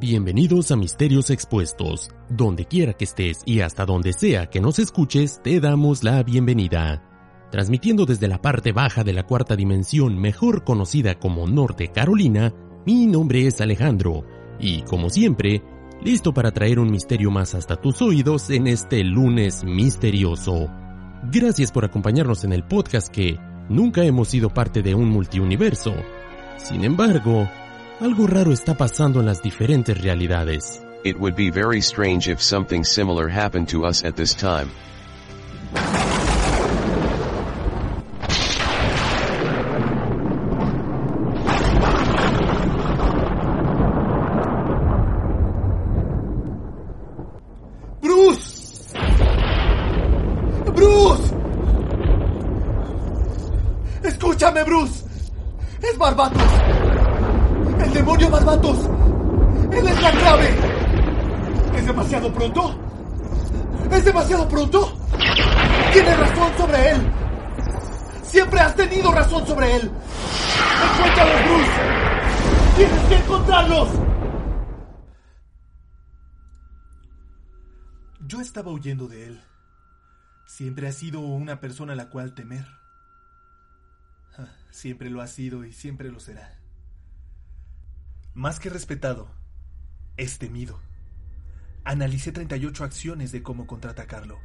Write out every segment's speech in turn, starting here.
Bienvenidos a Misterios Expuestos. Donde quiera que estés y hasta donde sea que nos escuches, te damos la bienvenida. Transmitiendo desde la parte baja de la cuarta dimensión, mejor conocida como Norte Carolina, mi nombre es Alejandro, y como siempre, listo para traer un misterio más hasta tus oídos en este lunes misterioso. Gracias por acompañarnos en el podcast que nunca hemos sido parte de un multiuniverso. Sin embargo, algo raro está pasando en las diferentes realidades. It would be very strange if something similar happened to us at this time. ¡Bruce! ¡Bruce! ¡Escúchame, Bruce! ¡Es Barbatos! ¡El demonio Barbatos! ¡Él es la clave! ¿Es demasiado pronto? ¿Es demasiado pronto? Tienes razón sobre él. Siempre has tenido razón sobre él. ¡Encuéntralos, Bruce! ¡Tienes que encontrarlos! Yo estaba huyendo de él. Siempre ha sido una persona a la cual temer. Ah, Siempre lo ha sido y siempre lo será. Más que respetado, es temido. Analicé 38 acciones de cómo contraatacarlo.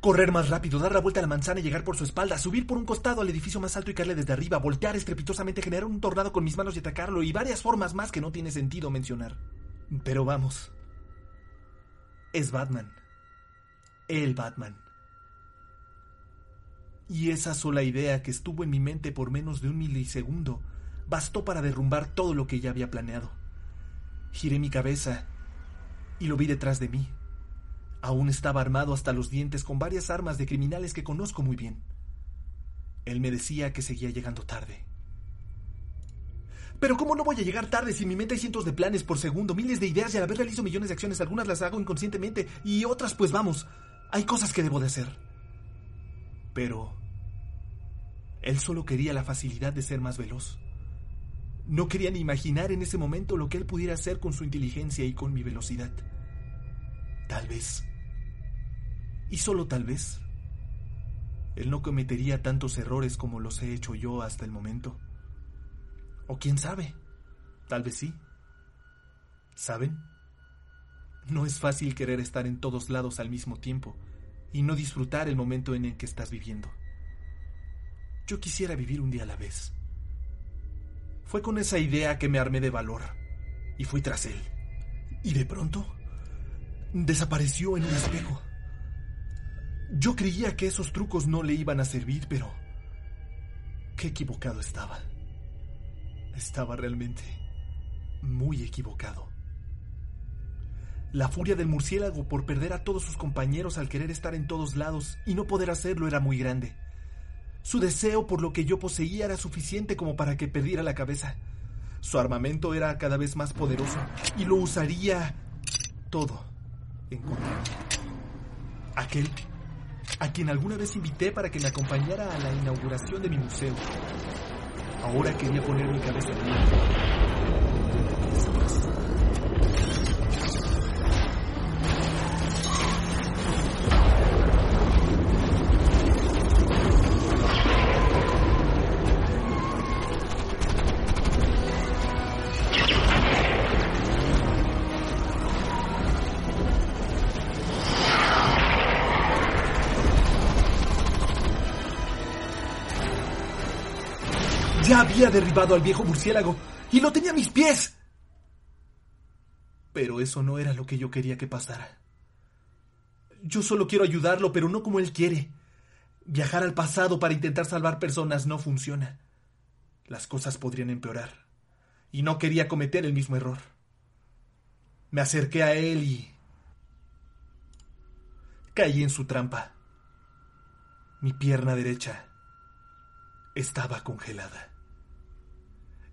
Correr más rápido, dar la vuelta a la manzana y llegar por su espalda, subir por un costado al edificio más alto y caerle desde arriba, voltear estrepitosamente, generar un tornado con mis manos y atacarlo, y varias formas más que no tiene sentido mencionar. Pero vamos. Es Batman. El Batman. Y esa sola idea que estuvo en mi mente por menos de un milisegundo bastó para derrumbar todo lo que ya había planeado. Giré mi cabeza y lo vi detrás de mí. Aún estaba armado hasta los dientes con varias armas de criminales que conozco muy bien. Él me decía que seguía llegando tarde. Pero ¿cómo no voy a llegar tarde si en mi mente hay cientos de planes por segundo, miles de ideas y a la vez realizo millones de acciones? Algunas las hago inconscientemente y otras pues vamos, hay cosas que debo de hacer. Pero... Él solo quería la facilidad de ser más veloz. No quería ni imaginar en ese momento lo que él pudiera hacer con su inteligencia y con mi velocidad. Tal vez. Y solo tal vez. Él no cometería tantos errores como los he hecho yo hasta el momento. O quién sabe, tal vez sí. ¿Saben? No es fácil querer estar en todos lados al mismo tiempo y no disfrutar el momento en el que estás viviendo. Yo quisiera vivir un día a la vez. Fue con esa idea que me armé de valor y fui tras él. Y de pronto desapareció en un espejo. Yo creía que esos trucos no le iban a servir, pero qué equivocado estaba. Estaba realmente muy equivocado. La furia del murciélago por perder a todos sus compañeros al querer estar en todos lados y no poder hacerlo era muy grande. Su deseo por lo que yo poseía era suficiente como para que perdiera la cabeza. Su armamento era cada vez más poderoso y lo usaría todo en contra mí. Aquel a quien alguna vez invité para que me acompañara a la inauguración de mi museo. Ahora quería poner mi cabeza en él. Ya había derribado al viejo murciélago y lo tenía a mis pies. Pero eso no era lo que yo quería que pasara. Yo solo quiero ayudarlo, pero no como él quiere. Viajar al pasado para intentar salvar personas no funciona. Las cosas podrían empeorar. Y no quería cometer el mismo error. Me acerqué a él y... Caí en su trampa. Mi pierna derecha estaba congelada.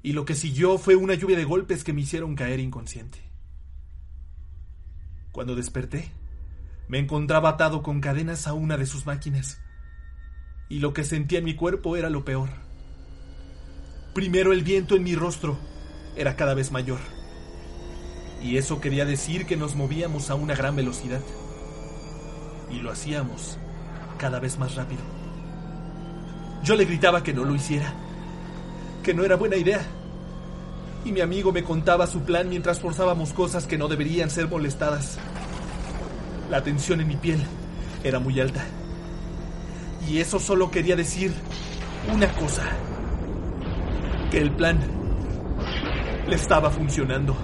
Y lo que siguió fue una lluvia de golpes que me hicieron caer inconsciente. Cuando desperté, me encontraba atado con cadenas a una de sus máquinas. Y lo que sentía en mi cuerpo era lo peor. Primero el viento en mi rostro, era cada vez mayor. Y eso quería decir que nos movíamos a una gran velocidad. Y lo hacíamos cada vez más rápido. Yo le gritaba que no lo hiciera, que no era buena idea. Y mi amigo me contaba su plan mientras forzábamos cosas que no deberían ser molestadas. La tensión en mi piel era muy alta. Y eso solo quería decir una cosa. Que el plan le estaba funcionando.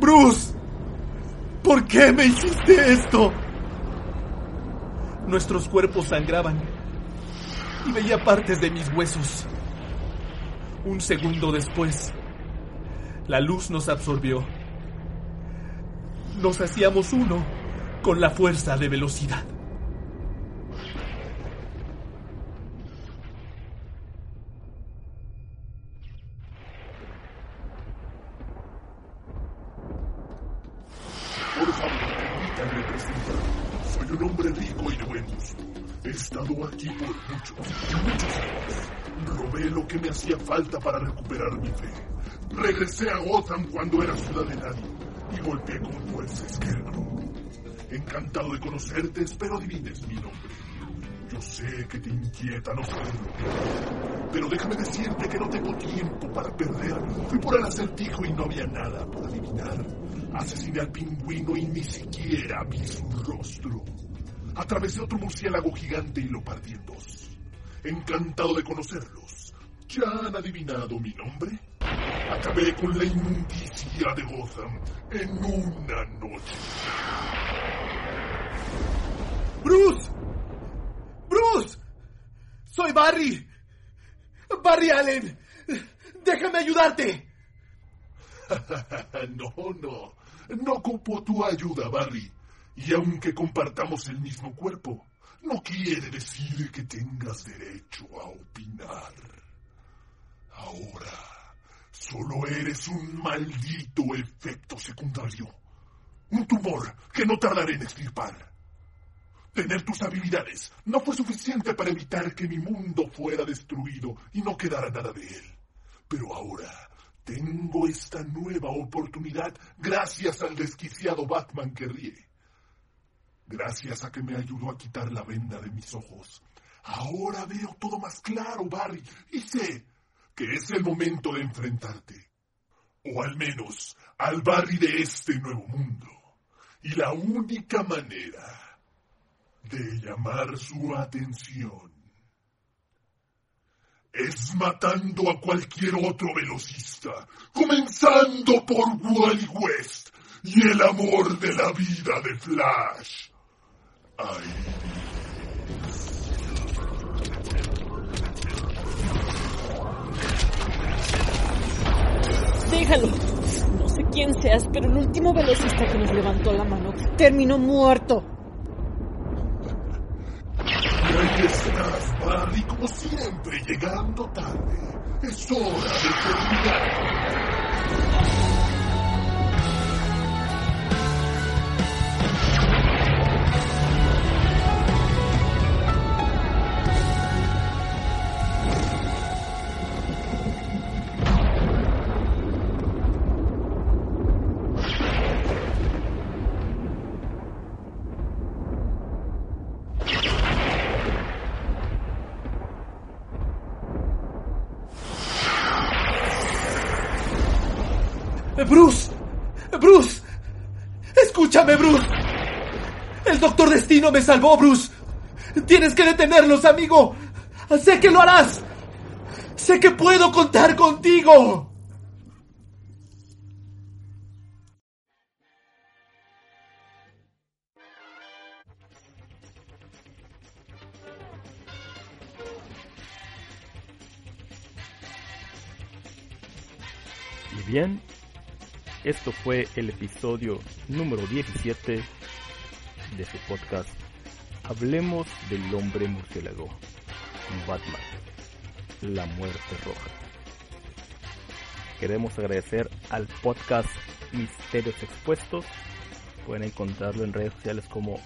Bruce, ¿por qué me hiciste esto? Nuestros cuerpos sangraban y veía partes de mis huesos. Un segundo después, la luz nos absorbió. Nos hacíamos uno con la fuerza de velocidad. Por favor, un hombre rico y de. He estado aquí por muchos, muchos años. Robé lo que me hacía falta para recuperar mi fe. Regresé a Gotham cuando era ciudad de nadie y golpeé con fuerza Scarecrow. Encantado de conocerte, espero adivines mi nombre. Sé que te inquieta no saberlo, pero déjame decirte que no tengo tiempo para perder. Fui por el acertijo y no había nada por adivinar. Asesiné al pingüino y ni siquiera vi su rostro. Atravesé otro murciélago gigante y lo partí en dos. Encantado de conocerlos. ¿Ya han adivinado mi nombre? Acabé con la inmundicia de Gotham en una noche. ¡Bruce! ¡Soy Barry! ¡Barry Allen! ¡Déjame ayudarte! no, no. No ocupo tu ayuda, Barry. Y aunque compartamos el mismo cuerpo, no quiere decir que tengas derecho a opinar. Ahora, solo eres un maldito efecto secundario. Un tumor que no tardaré en extirpar. Tener tus habilidades no fue suficiente para evitar que mi mundo fuera destruido y no quedara nada de él. Pero ahora tengo esta nueva oportunidad gracias al desquiciado Batman que ríe. Gracias a que me ayudó a quitar la venda de mis ojos. Ahora veo todo más claro, Barry, y sé que es el momento de enfrentarte. O al menos al Barry de este nuevo mundo. Y la única manera de llamar su atención es matando a cualquier otro velocista, comenzando por Wally West y el amor de la vida de Flash. Déjalo. No sé quién seas, pero el último velocista que nos levantó la mano terminó muerto. Y ahí estás, Barry, como siempre, llegando tarde. Es hora de terminar. Escúchame, Bruce. El doctor Destino me salvó, Bruce. Tienes que detenerlos, amigo. Sé que lo harás. Sé que puedo contar contigo. Bien, esto fue el episodio número 17 de su podcast Hablemos del hombre murciélago, Batman, la muerte roja. Queremos agradecer al podcast Misterios Expuestos. Pueden encontrarlo en redes sociales como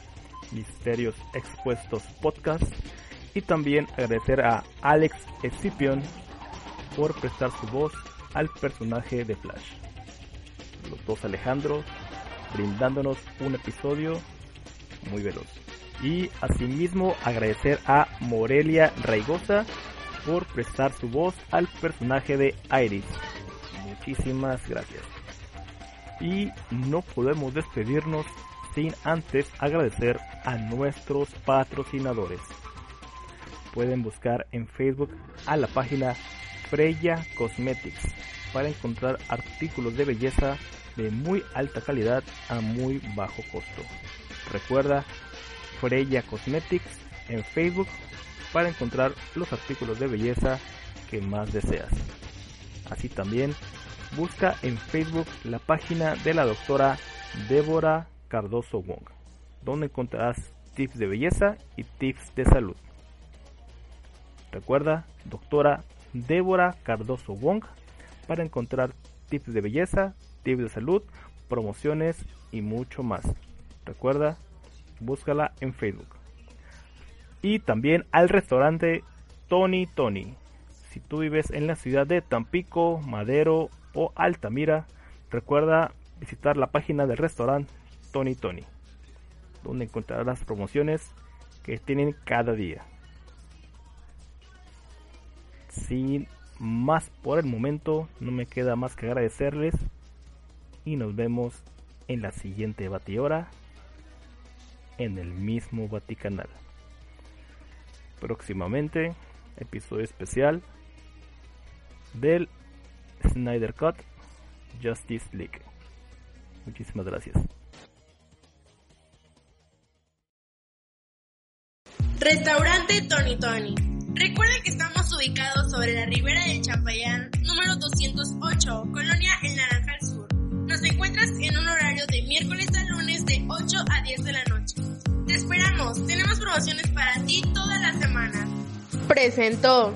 Misterios Expuestos Podcast. Y también agradecer a Alex Escipion por prestar su voz al personaje de Flash. Los dos Alejandros brindándonos un episodio muy veloz. Y asimismo agradecer a Morelia Raigosa por prestar su voz al personaje de Iris. Muchísimas gracias. Y no podemos despedirnos sin antes agradecer a nuestros patrocinadores. Pueden buscar en Facebook a la página Freya Cosmetics para encontrar artículos de belleza de muy alta calidad a muy bajo costo. Recuerda Freya Cosmetics en Facebook para encontrar los artículos de belleza que más deseas. Así también busca en Facebook la página de la doctora Débora Cardoso Wong, donde encontrarás tips de belleza y tips de salud. Recuerda, doctora Débora Cardoso Wong, para encontrar tips de belleza, tips de salud, promociones y mucho más. Recuerda, búscala en Facebook. Y también al restaurante Tony Tony. Si tú vives en la ciudad de Tampico, Madero o Altamira, recuerda visitar la página del restaurante Tony Tony, donde encontrarás las promociones que tienen cada día. Sin más por el momento, no me queda más que agradecerles y nos vemos en la siguiente batidora en el mismo Vaticanal. Próximamente, episodio especial del Snyder Cut Justice League. Muchísimas gracias. Restaurante Tony Tony. Recuerda que estamos ubicados sobre la ribera del Chapayán, número 208, Colonia El Naranjal Sur. Nos encuentras en un horario de miércoles a lunes de 8 a 10 de la noche. Te esperamos, tenemos promociones para ti toda la semana. Presentó